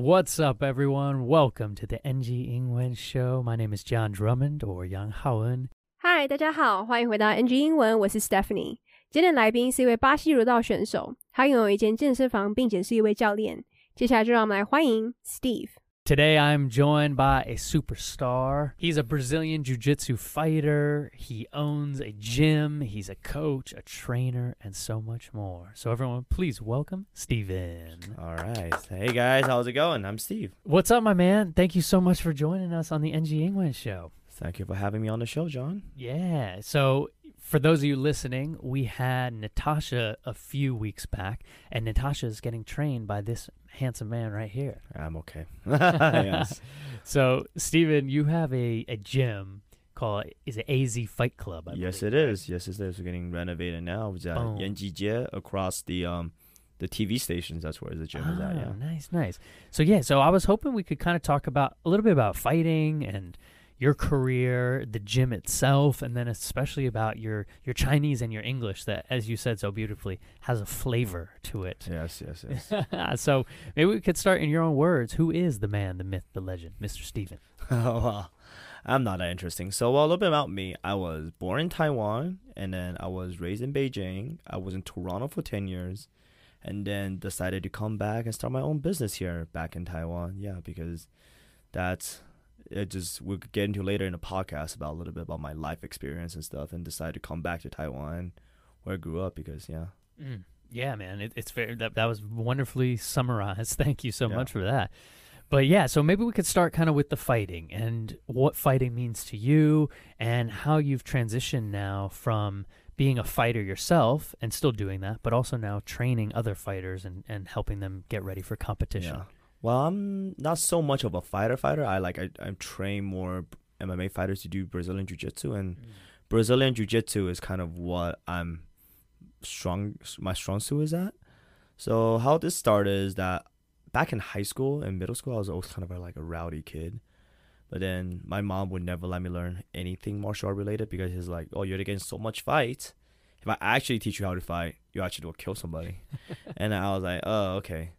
What's up, everyone? Welcome to the NG 英文 Show. My name is John Drummond or Yang Haoen. 嗨，大家好，欢迎回到 NG 英文，我是 Stephanie。今天的来宾是一位巴西柔道选手，他拥有一间健身房，并且是一位教练。接下来就让我们来欢迎 Steve。 Today I'm joined by a superstar. He's a Brazilian Jiu Jitsu fighter. He owns a gym. He's a coach, a trainer, and so much more. So, everyone, please welcome Steven. All right. Hey guys, how's it going? I'm Steve. What's up, my man? Thank you so much for joining us on the NG English show. Thank you for having me on the show, John. Yeah. So, for those of you listening, we had Natasha a few weeks back, and Natasha is getting trained by this handsome man right here. I'm okay. yes. So, Stephen, you have a, a gym called is it AZ Fight Club? I yes, believe, it right? is. Yes, it is. We're getting renovated now. It's at Boom. Yanjijie across the um the TV stations. That's where the gym is at. Oh, Yeah. nice, nice. So yeah, so I was hoping we could kind of talk about a little bit about fighting and your career, the gym itself, and then especially about your your Chinese and your English that, as you said so beautifully, has a flavor to it. Yes, yes, yes. so maybe we could start in your own words. Who is the man, the myth, the legend, Mr. Steven? oh, well, I'm not that interesting. So, well, a little bit about me. I was born in Taiwan, and then I was raised in Beijing. I was in Toronto for 10 years, and then decided to come back and start my own business here back in Taiwan. Yeah, because that's it. Just we'll get into later in the podcast about a little bit about my life experience and stuff, and decided to come back to Taiwan, where I grew up. Because yeah, Mm. Yeah, man, it, it's fair. That that was wonderfully summarized. Thank you so Yeah. much for that. But yeah, so maybe we could start kind of with the fighting and what fighting means to you and how you've transitioned now from being a fighter yourself and still doing that, but also now training other fighters and, and helping them get ready for competition. Yeah. Well, I'm not so much of a fighter fighter. I like I I train more MMA fighters to do Brazilian Jiu Jitsu, and mm. Brazilian Jiu Jitsu is kind of what I'm strong. My strong suit is at. So how this started is that back in high school and middle school, I was always kind of a, like a rowdy kid. But then my mom would never let me learn anything martial art related because she's like, "Oh, you're getting so much fight. If I actually teach you how to fight, you actually will kill somebody." and I was like, "Oh, okay."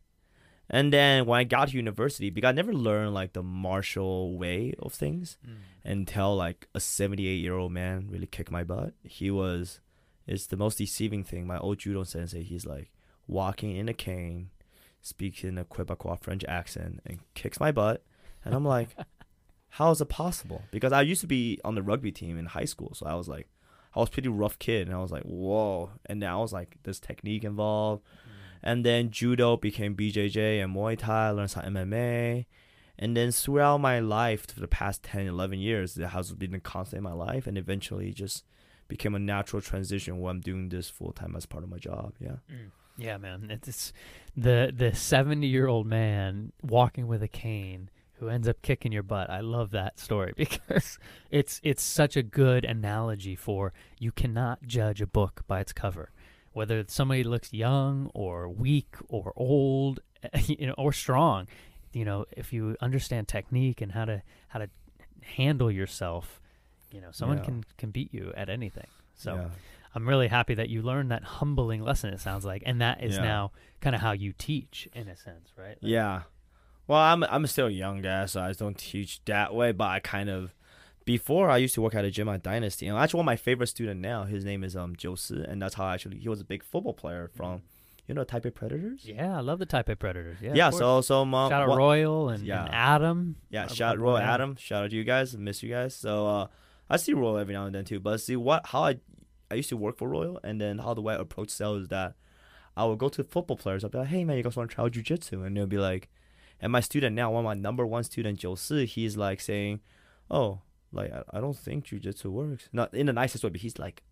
And then when I got to university, because I never learned like the martial way of things Mm. until like a 78 year old man really kicked my butt. He was, it's the most deceiving thing. My old judo sensei, he's like walking in a cane, speaks in a Quebecois French accent, and kicks my butt. And I'm like, how is it possible? Because I used to be on the rugby team in high school, so I was like, I was pretty rough kid, and I was like, whoa. And now I was like, there's technique involved. And then judo became BJJ and Muay Thai. I learned some MMA. And then throughout my life, for the past 10, 11 years, it has been a constant in my life. And eventually just became a natural transition where I'm doing this full time as part of my job. Yeah. Mm. Yeah, man. It's, the the seventy year old man walking with a cane who ends up kicking your butt. I love that story because it's it's such a good analogy for you cannot judge a book by its cover. Whether somebody looks young or weak or old, you know, or strong, you know, if you understand technique and how to how to handle yourself, you know, someone Yeah. can can beat you at anything. So yeah. I'm really happy that you learned that humbling lesson. It sounds like, and that is Yeah. now kind of how you teach, in a sense, right? Like- Yeah. Well, I'm I'm still a young guy, so I don't teach that way. But I kind of before I used to work at a gym at Dynasty, and actually one of my favorite student now, his name is um Joe Si, and that's how I actually he was a big football player from, you know, Taipei Predators. Yeah, I love the Taipei Predators. Yeah, Yeah. so so um, shout out what- Royal and, yeah. and Adam. Yeah, shout our Roy boy Adam. Shout out to you guys. Miss you guys. So uh, I see Royal every now and then too. But see what how I I used to work for Royal, and then how the way I approach sales is that I would go to football players. I'd be like, hey man, you guys want to try out jujitsu? And they'll be like, and my student now, one of my number one student, Joe Si, he's like saying, oh, like I, I don't think jujitsu works. Not in the nicest way, but he's like.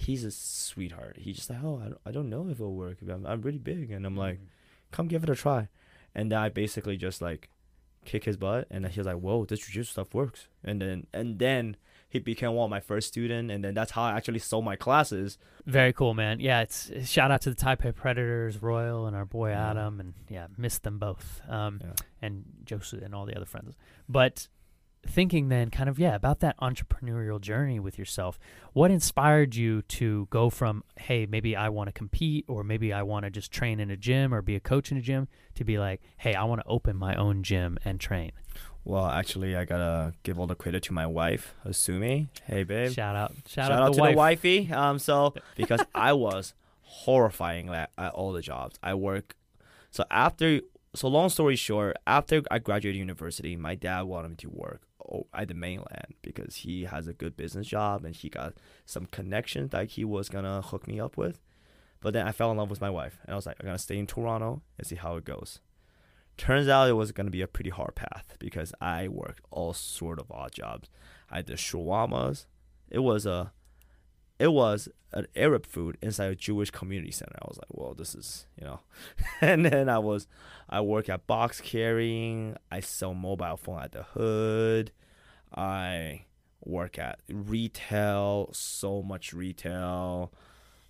He's a sweetheart. He's just like, oh, I don't, I don't know if it'll work. I'm, I'm really big, and I'm like, Mm. come give it a try. And then I basically just like kick his butt and then he like, Whoa, this jiu-jitsu stuff works. And then and then he became one of my first student and then that's how I actually sold my classes. Very cool, man. Yeah, it's shout out to the Taipei Predators, Royal, and our boy Yeah. Adam, and yeah, missed them both. Um, Yeah. and Joseph and all the other friends. But thinking then kind of yeah about that entrepreneurial journey with yourself what inspired you to go from hey maybe i want to compete or maybe i want to just train in a gym or be a coach in a gym to be like hey i want to open my own gym and train Well, actually, I gotta give all the credit to my wife, Asumi. Hey, babe. shout out shout, Shout, out, out, to wife. the wifey. Um, so because I was horrifying at, at all the jobs I work. So after, so long story short, after I graduated university, my dad wanted me to work at the mainland because he has a good business job and he got some connections that he was gonna hook me up with. But then I fell in love with my wife and I was like, I'm gonna stay in Toronto and see how it goes. Turns out it was gonna be a pretty hard path because I worked all sort of odd jobs. I did shawarmas. It was a it was an Arab food inside a Jewish community center. I was like, well, this is, you know. and then I was, I work at box carrying. I sell mobile phone at the hood. I work at retail, so much retail.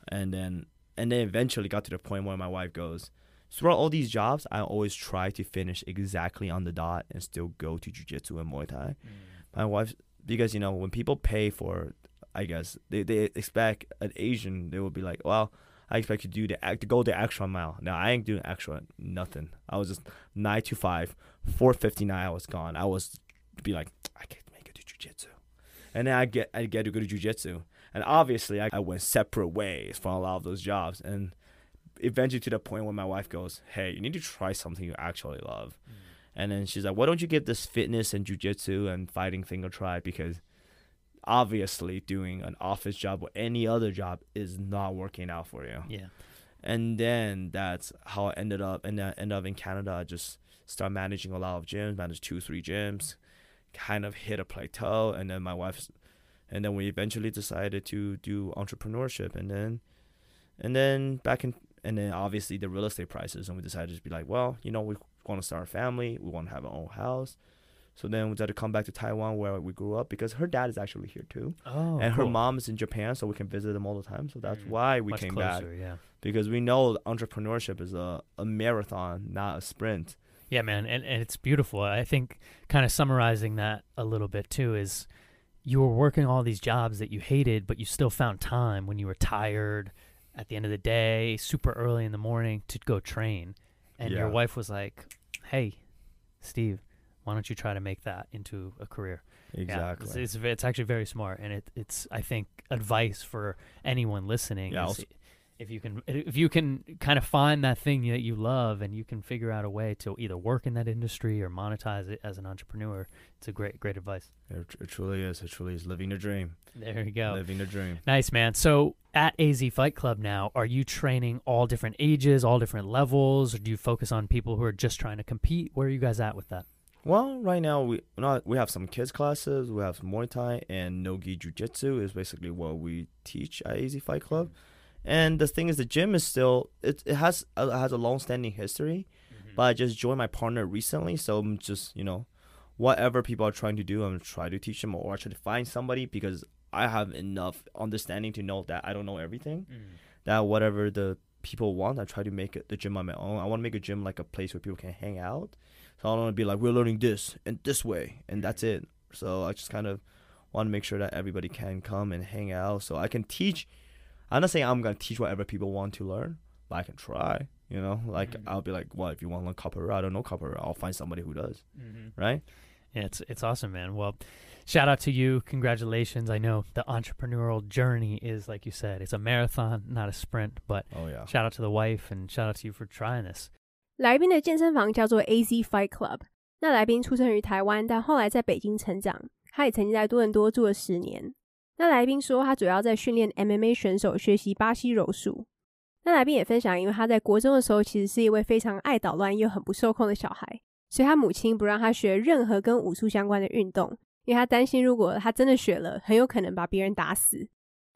And then, and then eventually got to the point where my wife goes, throughout all these jobs, I always try to finish exactly on the dot and still go to jujitsu and Muay Thai mm. my wife because you know when people pay for i guess. They, they expect an asian they will be like well i expect you to do the act to go the extra mile. Now i ain't doing extra nothing. I was just 9 to 5 459 i was gone. I was be like i can't make it to jiu-jitsu. And then i get i get to go to jiu-jitsu. And obviously I, I went separate ways from a lot of those jobs. And eventually to the point where my wife goes hey you need to try something you actually love. Mm. And then she's like, "Why don't you give this fitness and jujitsu and fighting thing a try?" Because obviously, doing an office job or any other job is not working out for you. yeah And then that's how I ended up. And I ended up in Canada. I just started managing a lot of gyms, managed two, three gyms, kind of hit a plateau. And then my wife's, and then we eventually decided to do entrepreneurship. And then, and then back in, and then obviously the real estate prices. And we decided to be like, well, you know, we want to start a family. We want to have our own house. So then we decided to come back to Taiwan where we grew up because her dad is actually here too. oh and her mom is in Japan, so we can visit them all the time. So that's Mm. why we Much came back yeah because we know entrepreneurship is a, a marathon, not a sprint. Yeah, man, and, and it's beautiful. I think kind of summarizing that a little bit too is you were working all these jobs that you hated, but you still found time when you were tired at the end of the day, super early in the morning to go train. And your wife was like, "Hey, Steve, why don't you try to make that into a career?" Yeah, Exactly. it's, it's it's actually very smart, and it it's I think advice for anyone listening. Yeah, is if you can if you can kind of find that thing that you love and you can figure out a way to either work in that industry or monetize it as an entrepreneur, it's a great great advice. It, it truly is. It truly is living the dream. There you go. Living the dream. Nice man. So at AZ Fight Club now, are you training all different ages, all different levels, or do you focus on people who are just trying to compete? Where are you guys at with that? Well, right now we not we have some kids classes. We have some Muay Thai and Nogi Jiu Jitsu is basically what we teach at AZ Fight Club. And the thing is, the gym is still it, it has it has a long standing history. Mm-hmm. But I just joined my partner recently, so I'm just you know, whatever people are trying to do, I'm trying to teach them or I try to find somebody because I have enough understanding to know that I don't know everything. Mm-hmm. That whatever the people want, I try to make it the gym on my own. I want to make a gym like a place where people can hang out. So I don't want to be like we're learning this and this way and that's it. So I just kind of want to make sure that everybody can come and hang out, so I can teach. I'm not saying I'm gonna teach whatever people want to learn, but I can try. You know, like Mhm. I'll be like, well, if you want to learn copper, I don't know copper. I'll find somebody who does, Mm-hmm. right? Yeah, it's it's awesome, man. Well, shout out to you. Congratulations. I know the entrepreneurial journey is like you said, it's a marathon, not a sprint. But Oh yeah. shout out to the wife and shout out to you for trying this. 来宾的健身房叫做 AZ Fight Club。那来宾出生于台湾，但后来在北京成长。他也曾经在多伦多住了十年。那来宾说，他主要在训练 MMA 选手学习巴西柔术。那来宾也分享，因为他在国中的时候其实是一位非常爱捣乱又很不受控的小孩，所以他母亲不让他学任何跟武术相关的运动，因为他担心如果他真的学了，很有可能把别人打死。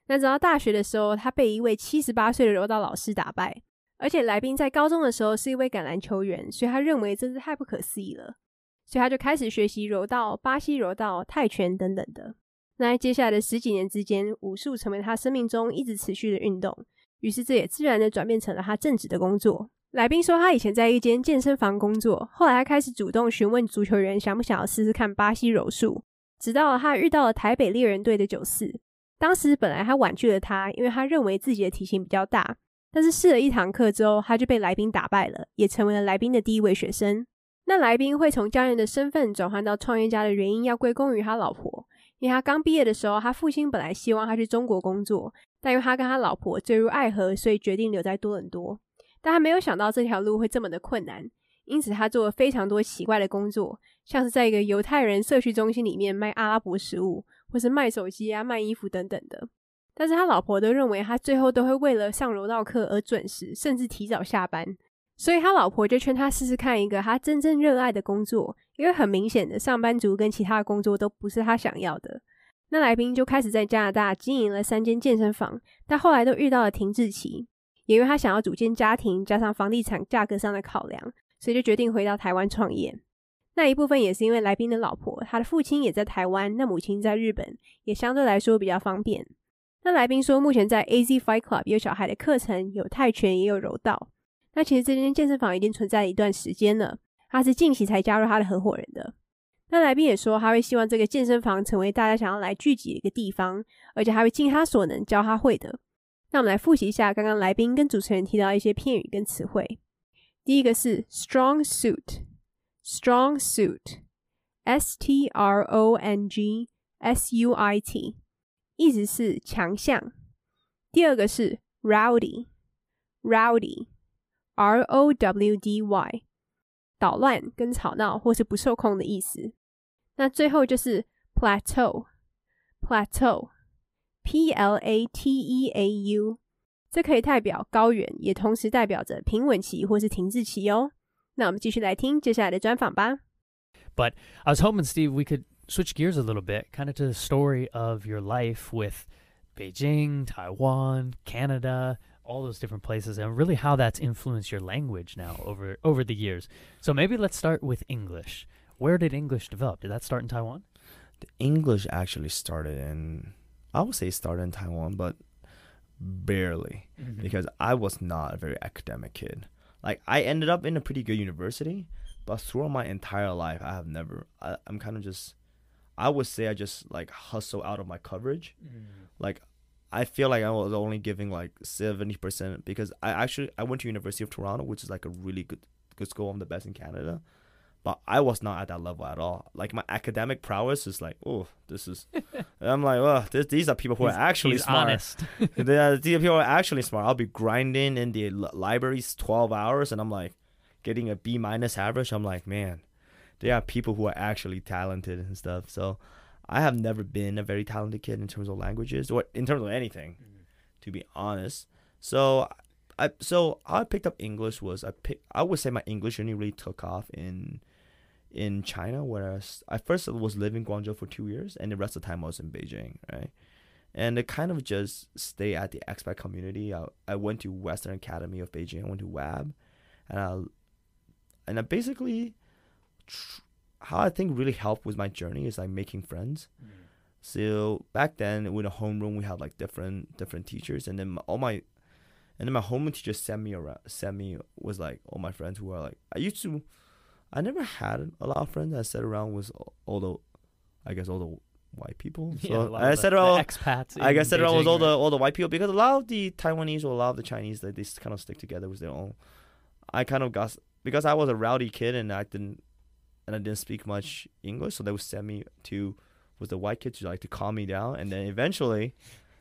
那直到大学的时候，他被一位七十八岁的柔道老师打败，而且来宾在高中的时候是一位橄榄球员，所以他认为这是太不可思议了，所以他就开始学习柔道、巴西柔道、泰拳等等的。那在接下来的十几年之间，武术成为他生命中一直持续的运动，于是这也自然的转变成了他正职的工作。来宾说，他以前在一间健身房工作，后来他开始主动询问足球员想不想要试试看巴西柔术，直到他遇到了台北猎人队的九四。当时本来他婉拒了他，因为他认为自己的体型比较大。但是试了一堂课之后，他就被来宾打败了，也成为了来宾的第一位学生。那来宾会从教练的身份转换到创业家的原因，要归功于他老婆。因为他刚毕业的时候，他父亲本来希望他去中国工作，但因为他跟他老婆坠入爱河，所以决定留在多伦多。但他没有想到这条路会这么的困难，因此他做了非常多奇怪的工作，像是在一个犹太人社区中心里面卖阿拉伯食物，或是卖手机啊、卖衣服等等的。但是他老婆都认为他最后都会为了上柔道课而准时，甚至提早下班。所以他老婆就劝他试试看一个他真正热爱的工作，因为很明显的上班族跟其他的工作都不是他想要的。那来宾就开始在加拿大经营了三间健身房，但后来都遇到了停滞期，也因为他想要组建家庭，加上房地产价格上的考量，所以就决定回到台湾创业。那一部分也是因为来宾的老婆，他的父亲也在台湾，那母亲在日本，也相对来说比较方便。那来宾说，目前在 AZ Fight Club 有小孩的课程，有泰拳，也有柔道。那其实这间健身房已经存在一段时间了，他是近期才加入他的合伙人的。那来宾也说，他会希望这个健身房成为大家想要来聚集的一个地方，而且他会尽他所能教他会的。那我们来复习一下刚刚来宾跟主持人提到一些片语跟词汇。第一个是 strong suit，strong suit，S T R O N G S U I T。意思是强项。第二个是 rowdy，rowdy，r o w d y，捣乱、跟吵闹或是不受控的意思。那最后就是 plateau，plateau，p l a t e a u，这可以代表高原，也同时代表着平稳期或是停滞期哦。那我们继续来听接下来的专访吧。But I was hoping, Steve, we could switch gears a little bit, kind of to the story of your life with Beijing, Taiwan, Canada, all those different places, and really how that's influenced your language now over over the years. So maybe let's start with English. Where did English develop? Did that start in Taiwan? The English actually started in, I would say, started in Taiwan, but barely Mm-hmm. because I was not a very academic kid. Like I ended up in a pretty good university, but throughout my entire life, I have never. I, I'm kind of just. I would say I just like hustle out of my coverage. Mm. Like I feel like I was only giving like seventy percent because I actually I went to University of Toronto, which is like a really good good school. I'm the best in Canada. But I was not at that level at all. Like my academic prowess is like, oh, this is. I'm like, oh, this, these are people who He's- are actually smart. honest. they are, these people are actually smart. I'll be grinding in the li- libraries 12 hours and I'm like getting a B minus average. I'm like, man, there are people who are actually talented and stuff. So I have never been a very talented kid in terms of languages or in terms of anything, mm-hmm. to be honest. So I so I picked up English was I pick I would say my English only really took off in in China, whereas I first was living in Guangzhou for two years, and the rest of the time I was in Beijing, right? And it kind of just stay at the expat community. I, I went to Western Academy of Beijing. I went to WAB, and I and I basically tr- how I think really helped with my journey is like making friends. So back then, with a homeroom, we had like different different teachers, and then my, all my and then my homeroom teacher sent me around. Sent me was like all my friends who are like I used to. I never had a lot of friends. I sat around with all- the, I guess all the white people. So Yeah, I of sat the- the around. expats. I guess sat around with all the all the white people because a lot of the Taiwanese or a lot of the Chinese they, they kind of stick together with their own. I kind of got because I was a rowdy kid and I didn't and I didn't speak much English, so they would send me to with the white kids to like to calm me down, and then eventually,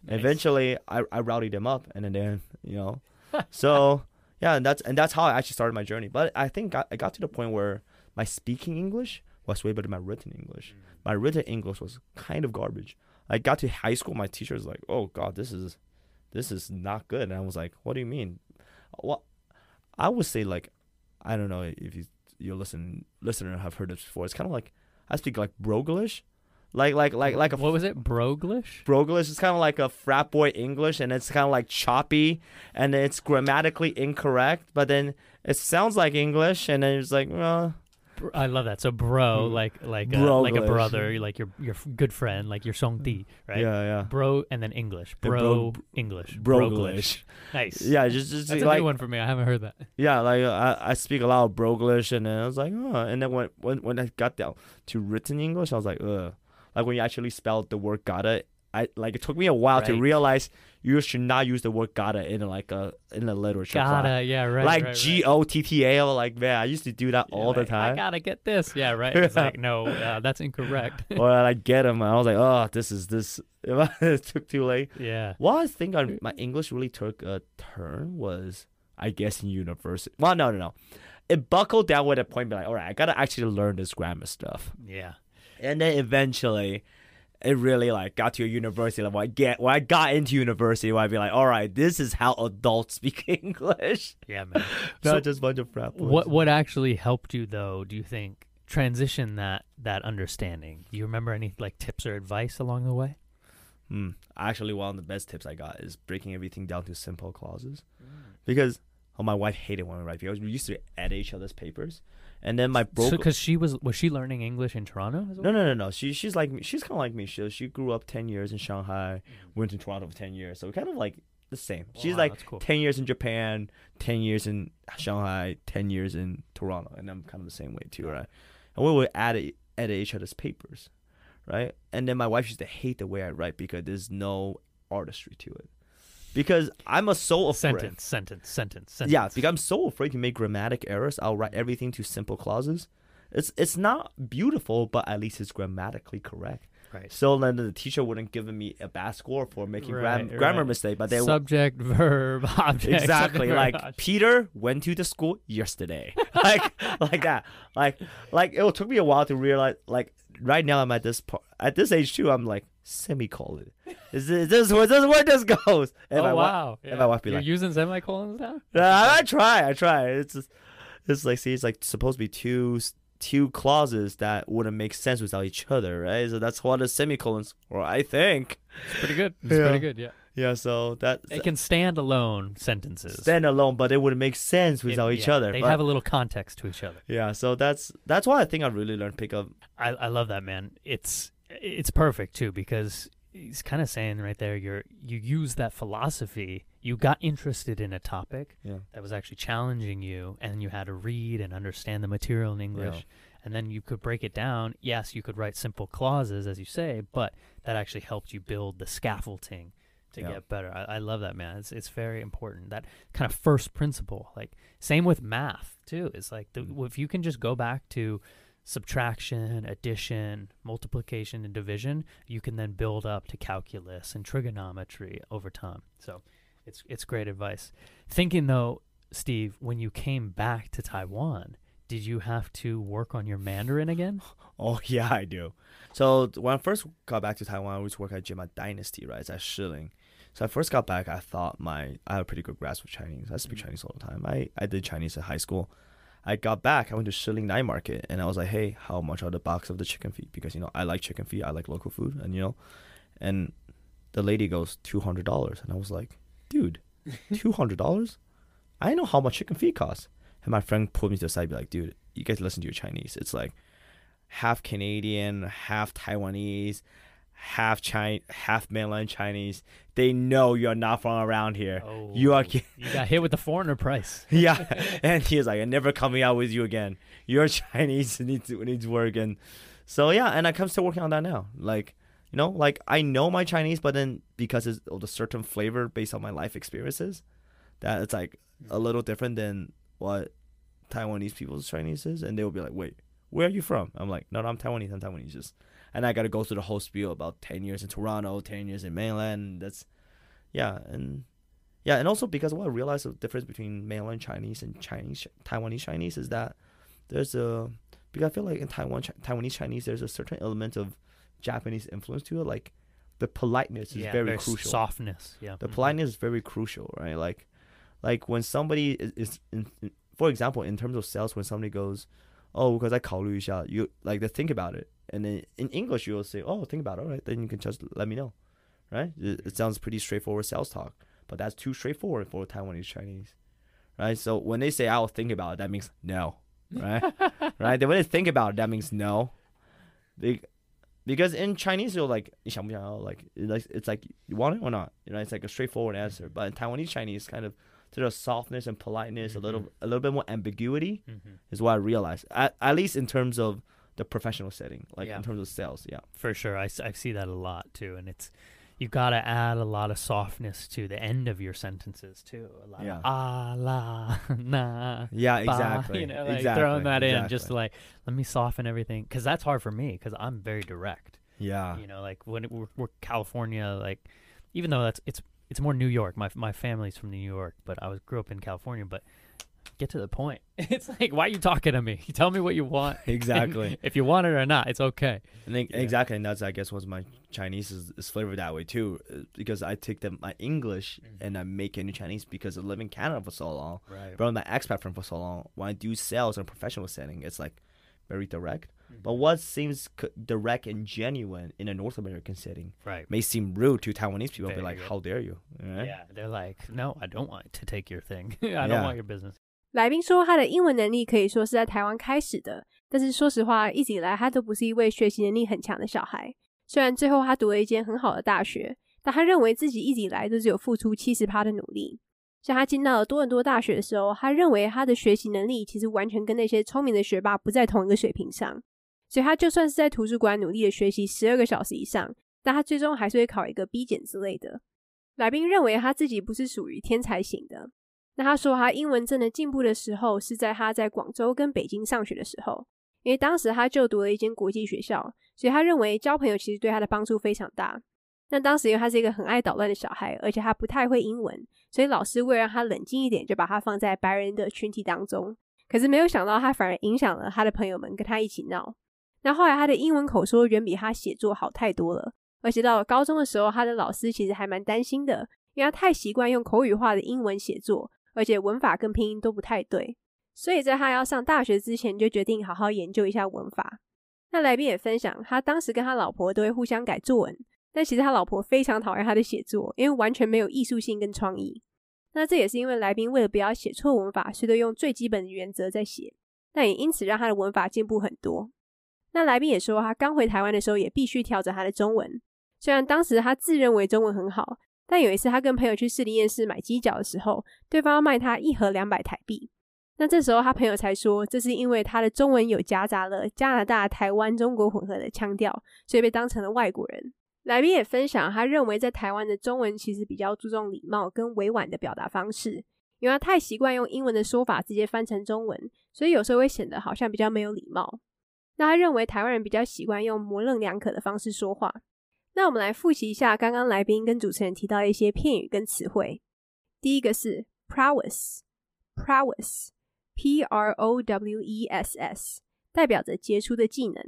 Nice. eventually I I rowdied them up, and then, you know, so yeah, and that's and that's how I actually started my journey. But I think got, I got to the point where my speaking English was way better than my written English. Mm. My written English was kind of garbage. I got to high school, my teacher was like, "Oh God, this is, this is not good," and I was like, "What do you mean?" Well, I would say like, I don't know if you your listen listener have heard this before. It's kind of like I speak like Broglish, like like like like a what was it? Broglish? Broglish is kind of like a frat boy English, and it's kind of like choppy, and it's grammatically incorrect, but then it sounds like English, and then it's like, well, I love that. So bro, Mm. like like a, like a brother, like your your good friend, like your songdi, right? Yeah, yeah. Bro and then English. Yeah, Bro, bro- English. Broglish. Nice. Yeah, just just That's a like new one for me. I haven't heard that. yeah, like I, I speak a lot of Broglish, and then I was like, oh, and then when when when I got down to written English, I was like, ugh. Like when you actually spelled the word gotta, I like it took me a while to realize you should not use the word gotta in like a in a literature class. Gotta, yeah, right. like right, G O T T A. Like man, I used to do that right. all the time. I gotta get this. Yeah, right. It's like no, uh, that's incorrect. or I like get them, I was like, oh, this is this. it took too late. yeah. What I think I, my English really took a turn was, I guess, in university. Well, no, no, no. It buckled down with a point, be like, all right, I gotta actually learn this grammar stuff, Yeah. and then eventually, it really like got to a university level. I get when I got into university, where I'd be like, all right, this is how adults speak English, Yeah, man. not So just a bunch of frat boys. What what actually helped you though? Do you think transition that that understanding? Do you remember any like tips or advice along the way? Hmm. Actually, one of the best tips I got is breaking everything down to simple clauses. Mm. because oh my wife hated when we write because we used to edit each other's papers. And then my broke Because she was was she learning English in Toronto? As well? no no no no. She she's like me she's kind of like me. She she grew up 10 years in shanghai mm-hmm. went to toronto for 10 years. So kind of like the same. She's like cool. 10 years in japan 10 years in shanghai 10 years in toronto. And i'm kind of the same way too right? And we would edit edit each other's papers right? And then my wife used to hate the way i write because there's no artistry to it because i'm a so afraid Sentence, sentence, sentence, sentence. yeah, because I'm so afraid to make grammatic errors. I'll write everything to simple clauses. It's it's not beautiful, but at least it's grammatically correct. right. So then the teacher wouldn't give me a bad score for making gram- Right, grammar right. mistake, but they Subject, verb, object. exactly like verb. Peter went to the school yesterday, like like that, like like it took me a while to realize. Like right now, I'm at this part, at this age too. I'm like semicolon. Is this, is this, where- this where this goes? And oh my wi- wow! and my wife be You're like- using semicolons now. I, I try, I try. It's just, it's like see, it's like supposed to be two two clauses that wouldn't make sense without each other, right? So that's what a semicolons, or I think. It's pretty good. It's Yeah. pretty good. Yeah. Yeah, so that They can stand alone sentences. stand alone, but it wouldn't make sense It- without each yeah, other. They have a little context to each other. yeah, so that's that's why I think I really learned pick up. I, I love that man. It's it's perfect too because he's kind of saying right there you're you use that philosophy. You got interested in a topic Yeah, that was actually challenging you, and you had to read and understand the material in English, and then you could break it down. Yes, you could write simple clauses as you say, but that actually helped you build the scaffolding to Yeah. get better. I, I love that man. It's it's very important. That kind of first principle. Like same with math too. It's like the, Mm. if you can just go back to subtraction, addition, multiplication, and division, you can then build up to calculus and trigonometry over time. So it's it's great advice. Thinking though, Steve, when you came back to Taiwan, did you have to work on your Mandarin again? Oh yeah, I do. So when I first got back to Taiwan, I was working at Jima Dynasty, right? It's at Shilin. So I first got back, I thought my I have a pretty good grasp of Chinese. I speak Mhm. Chinese all the time. I, I did Chinese at high school. I got back, I went to Shilin Night Market and I was like, Hey, how much are the box of the chicken feet? Because you know, I like chicken feet, I like local food and you know and the lady goes two hundred dollars and I was like, Dude, two hundred dollars? I know how much chicken feet costs. And my friend pulled me to the side, be like, dude, you guys listen to your Chinese. It's like half Canadian, half Taiwanese, half Chinese, half mainland Chinese. They know you're not from around here. Oh, You are oh, you got hit with the foreigner price. yeah, and he was like, "I'm never coming out with you again. You're Chinese. needs to needs work." And so yeah, and I come still working on that now. Like you know, like I know my Chinese, but then because it's of the certain flavor based on my life experiences, that it's like a mm. little different than what Taiwanese people's Chinese is, and they will be like, "Wait, where are you from?" I'm like, "No, no I'm Taiwanese. I'm Taiwanese." Just and I got to go through the whole spiel about 10 years in Toronto, 10 years in mainland. That's, yeah, and yeah, and also because what I realized the difference between mainland Chinese and Chinese Taiwanese Chinese is that there's a because I feel like in Taiwan Taiwanese Chinese there's a certain element of Japanese influence to it, like the politeness is yeah, very crucial. Softness, yeah. The mm-hmm. politeness is very crucial, right? Like, like when somebody is, is in, in, for example, in terms of sales, when somebody goes, "Oh, because I call you," you like they think about it. and then in English you'll say, "Oh, think about it, all right." Then you can just let me know, right? It, it sounds pretty straightforward sales talk, but that's too straightforward for Taiwanese Chinese, right? So when they say "I'll think about it," that means no, right? right? They wouldn't think about it. That means no. Be- because in Chinese, you're like, 你想不想要? like, it's like, it's like, you want it or not? You know, it's like a straightforward answer. But in Taiwanese Chinese, kind of, sort of softness and politeness, a little, Mhm. a little bit more ambiguity Mhm. is what I realized. At, at least in terms of the professional setting, like Yeah. in terms of sales. Yeah. For sure, I, I see that a lot too, and it's you've got to add a lot of softness to the end of your sentences too. A lot Yeah. of ah la nah. Yeah, exactly. You know, like exactly. throwing that in just to like let me soften everything because that's hard for me because I'm very direct. yeah. You know, like when it, we're, we're California, like even though that's it's it's more New York. My my family's from New York, but I was grew up in California. But get to the point. It's like why are you talking to me? You tell me what you want. Exactly. if you want it or not, it's okay. Yeah. exactly, and that's I guess was my Chinese is, is flavored that way too, uh, because I take them my English Mhm. and I make it into Chinese because I live in Canada for so long, Right. but I'm my expat friend for so long. When I do sales in a professional setting, it's like very direct. Mm-hmm. But what seems c- direct and genuine in a North American setting Right. may seem rude to Taiwanese people. Be Very like, how dare you? Right? Yeah, they're like, no, I don't want to take your thing. I don't want your business. 来宾说，他的英文能力可以说是在台湾开始的，但是说实话，一直以来他都不是一位学习能力很强的小孩。虽然最后他读了一间很好的大学，但他认为自己一直以来都只有付出七十趴的努力。像他进到了多伦多大学的时候，他认为他的学习能力其实完全跟那些聪明的学霸不在同一个水平上，所以他就算是在图书馆努力的学习十二个小时以上，但他最终还是会考一个 B 减之类的。来宾认为他自己不是属于天才型的，那他说他英文真的进步的时候是在他在广州跟北京上学的时候，因为当时他就读了一间国际学校，所以他认为交朋友其实对他的帮助非常大。那当时因为他是一个很爱捣乱的小孩，而且他不太会英文，所以老师为了让他冷静一点，就把他放在白人的群体当中。可是没有想到，他反而影响了他的朋友们跟他一起闹。那后来他的英文口说远比他写作好太多了，而且到了高中的时候，他的老师其实还蛮担心的，因为他太习惯用口语化的英文写作，而且文法跟拼音都不太对，所以在他要上大学之前就决定好好研究一下文法。那来宾也分享，他当时跟他老婆都会互相改作文，但其实他老婆非常讨厌他的写作，因为完全没有艺术性跟创意。那这也是因为来宾为了不要写错文法，所以都用最基本的原则在写，但也因此让他的文法进步很多。那来宾也说，他刚回台湾的时候也必须调整他的中文，虽然当时他自认为中文很好，但有一次他跟朋友去士林夜市买鸡脚的时候，对方要卖他一盒两百台币。那这时候他朋友才说，这是因为他的中文有夹杂了加拿大、台湾、中国混合的腔调，所以被当成了外国人。来宾也分享，他认为在台湾的中文其实比较注重礼貌跟委婉的表达方式，因为他太习惯用英文的说法直接翻成中文，所以有时候会显得好像比较没有礼貌。那他认为台湾人比较习惯用模棱两可的方式说话。那我们来复习一下刚刚来宾跟主持人提到一些片语跟词汇。第一个是 prowess，prowess，p r o w e s s，代表着杰出的技能。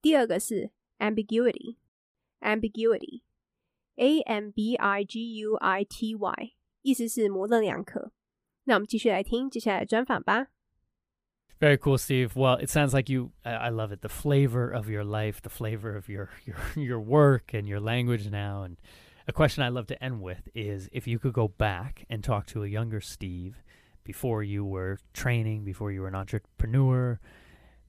第二个是 ambiguity，ambiguity，a m b i g u i t y，意思是模棱两可。那我们继续来听接下来的专访吧。Very cool, Steve. Well, it sounds like you. I, I love it. The flavor of your life, the flavor of your your your work and your language now. And a question I love to end with is: if you could go back and talk to a younger Steve before you were training, before you were an entrepreneur,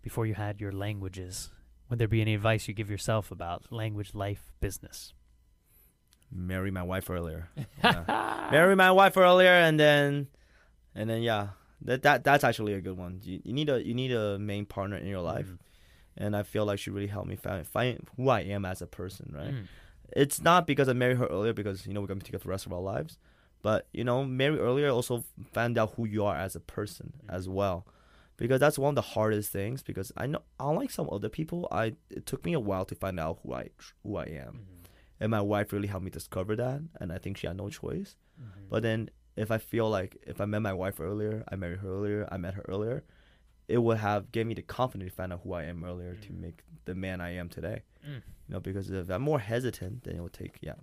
before you had your languages, would there be any advice you give yourself about language, life, business? Marry my wife earlier. Yeah. Marry my wife earlier, and then, and then yeah, that that that's actually a good one. You, you need a you need a main partner in your life, Mm. and I feel like she really helped me find find who I am as a person. Right. Mm. It's not because I married her earlier because you know we're gonna be together for the rest of our lives, but you know marry earlier also find out who you are as a person Mm. as well, because that's one of the hardest things. Because I know unlike some other people, I it took me a while to find out who I who I am, Mhm. and my wife really helped me discover that, and I think she had no choice. Mhm. But then if I feel like if I met my wife earlier, I married her earlier, I met her earlier, it would have gave me the confidence to find out who I am earlier to Mhm. make the man I am today. Mm. You know, because if I'm more hesitant, then it will take yeah.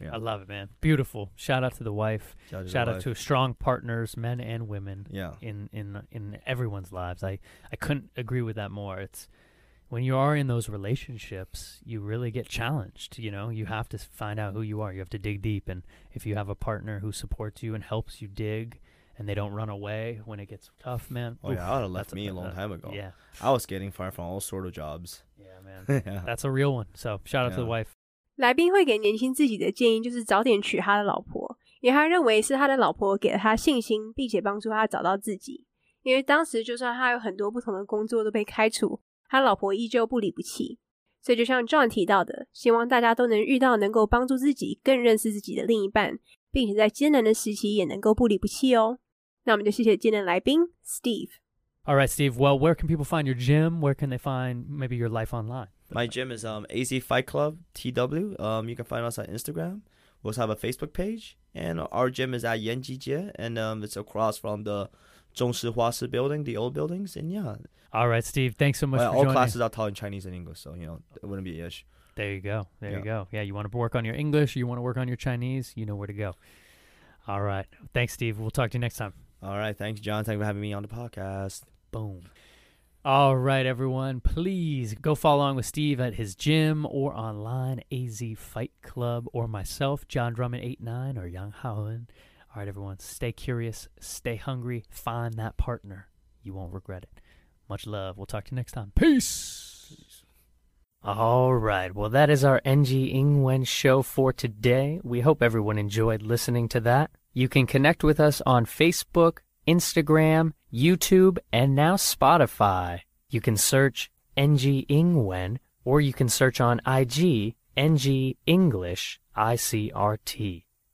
Yeah. I love it, man. Beautiful. Shout out to the wife. Shout out to Shout out wife. to strong partners, men and women. yeah. in in in everyone's lives. I I couldn't agree with that more. It's when you are in those relationships, you really get challenged. You know, you have to find out who you are. You have to dig deep, and if you have a partner who supports you and helps you dig, and they don't run away when it gets tough, man. Oh yeah, oof, I would have left that's me a uh, long time ago. Yeah, I was getting fired from all sort of jobs. yeah, man. yeah. That's a real one. So shout out to the Yeah. wife. 来宾会给年轻自己的建议就是早点娶他的老婆，因为他认为是他的老婆给了他信心，并且帮助他找到自己。因为当时就算他有很多不同的工作都被开除， 他老婆依旧不离不弃。所以就像 John 提到的，希望大家都能遇到能够帮助自己更认识自己的另一半，并且在艰难的时期也能够不离不弃哦。那我们就谢谢今天的来宾 Steve。 All right, Steve. Well, where can people find your gym? Where can they find maybe your life online? My gym is um AZ Fight Club TW. Um, you can find us on Instagram. We also have a Facebook page, and our gym is at Yanjijie, and um, it's across from the Zhongshi Huasi building, the old buildings, and yeah, All right, Steve. Thanks so much well, for all classes are taught in Chinese and English, so you know it wouldn't be an issue. There you go. There you go. Yeah, you want to work on your English, you want to work on your Chinese, you know where to go. All right. Thanks, Steve. We'll talk to you next time. All right, thanks, John. Thanks for having me on the podcast. Boom. All right, everyone. Please go follow along with Steve at his gym or online, AZ Fight Club, or myself, John Drummond89 or Yang Haoen. All right, everyone. Stay curious, stay hungry, find that partner. You won't regret it. Much love. We'll talk to you next time. Peace. All right. Well, that is our NG Ingwen show for today. We hope everyone enjoyed listening to that. You can connect with us on Facebook, Instagram, YouTube, and now Spotify. You can search NG Ingwen or you can search on IG NG English ICRT.